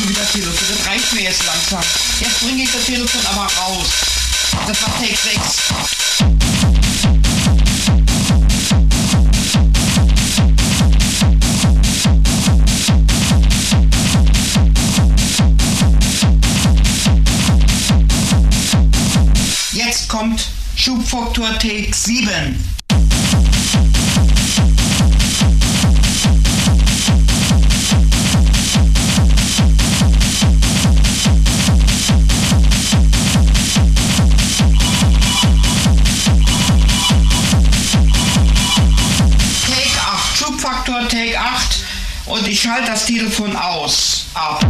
schon wieder Telefon. Das reicht mir jetzt langsam. Jetzt bringe ich das Telefon aber raus. Das war Take 6. Jetzt kommt Schubfaktor Take 7. und ich schalte das Telefon aus. Ab.